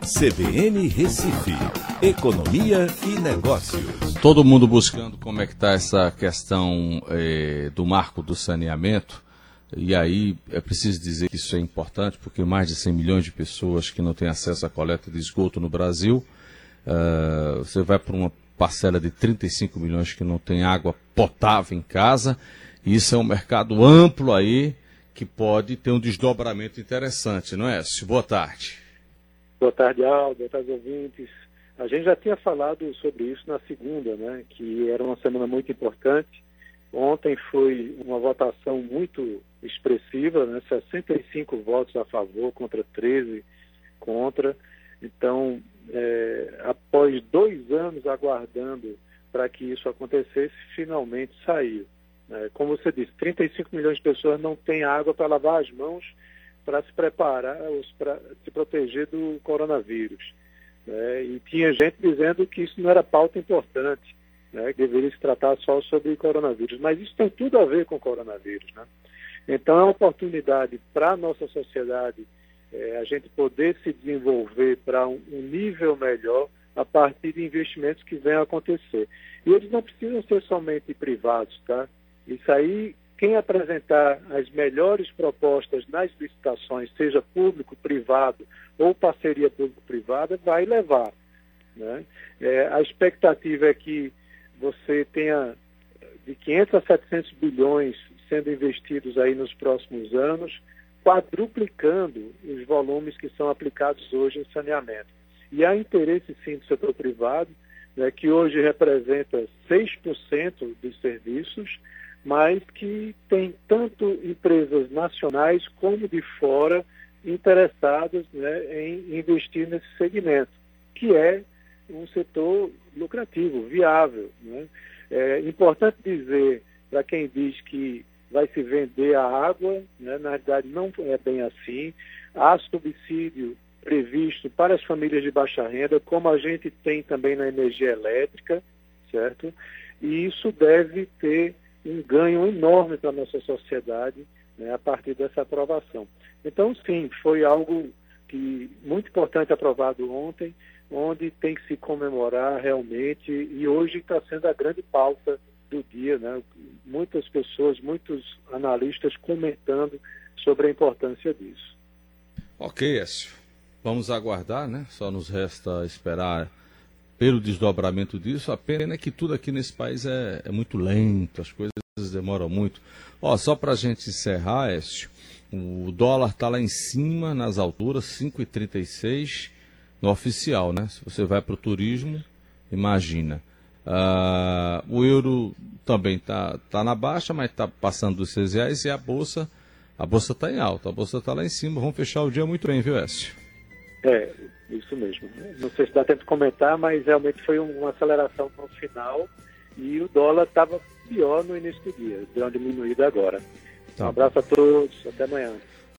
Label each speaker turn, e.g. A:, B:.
A: CBN Recife, Economia e Negócios.
B: Todo mundo buscando como é que está essa questão eh, do marco do saneamento. E aí é preciso dizer que isso é importante, porque mais de 100 milhões de pessoas que não têm acesso à coleta de esgoto no Brasil. Uh, você vai para uma parcela de 35 milhões que não tem água potável em casa. E isso é um mercado amplo aí que pode ter um desdobramento interessante, não é, Boa tarde.
C: Boa tarde, Aldo. Boa tarde, ouvintes. A gente já tinha falado sobre isso na segunda, né? Que era uma semana muito importante. Ontem foi uma votação muito expressiva, né? 65 votos a favor contra 13 contra. Então, é, após dois anos aguardando para que isso acontecesse, finalmente saiu. É, como você disse, 35 milhões de pessoas não têm água para lavar as mãos para se preparar, para se proteger do coronavírus. Né? E tinha gente dizendo que isso não era pauta importante, né? que deveria se tratar só sobre coronavírus. Mas isso tem tudo a ver com coronavírus. Né? Então é uma oportunidade para a nossa sociedade é, a gente poder se desenvolver para um, um nível melhor a partir de investimentos que venham a acontecer. E eles não precisam ser somente privados, tá? Isso aí, quem apresentar as melhores propostas nas licitações, seja público, privado ou parceria público-privada, vai levar. Né? É, a expectativa é que você tenha de 500 a 700 bilhões sendo investidos aí nos próximos anos, quadruplicando os volumes que são aplicados hoje em saneamento. E há interesse sim do setor privado, né, que hoje representa 6% dos serviços, mas que tem tanto empresas nacionais como de fora interessadas né, em investir nesse segmento, que é um setor lucrativo, viável. Né? É importante dizer para quem diz que vai se vender a água, né? na verdade não é bem assim. Há subsídio previsto para as famílias de baixa renda, como a gente tem também na energia elétrica, certo? E isso deve ter um ganho enorme para a nossa sociedade né, a partir dessa aprovação. Então, sim, foi algo que muito importante aprovado ontem, onde tem que se comemorar realmente, e hoje está sendo a grande pauta do dia, né? muitas pessoas, muitos analistas comentando sobre a importância disso.
B: Ok, Écio. Vamos aguardar, né? Só nos resta esperar pelo desdobramento disso. A pena é que tudo aqui nesse país é, é muito lento, as coisas demoram muito. Ó, só para a gente encerrar, Écio, o dólar está lá em cima, nas alturas, 5,36 no oficial, né? Se você vai para o turismo, imagina. Uh, o euro também está tá na baixa, mas está passando dos 6 reais e a bolsa a bolsa está em alta, a bolsa está lá em cima. Vamos fechar o dia muito bem, viu, Écio?
C: É, isso mesmo. Não sei se dá tempo de comentar, mas realmente foi uma aceleração no final e o dólar estava pior no início do dia, deu uma diminuída agora. Tá. Um abraço a todos, até amanhã.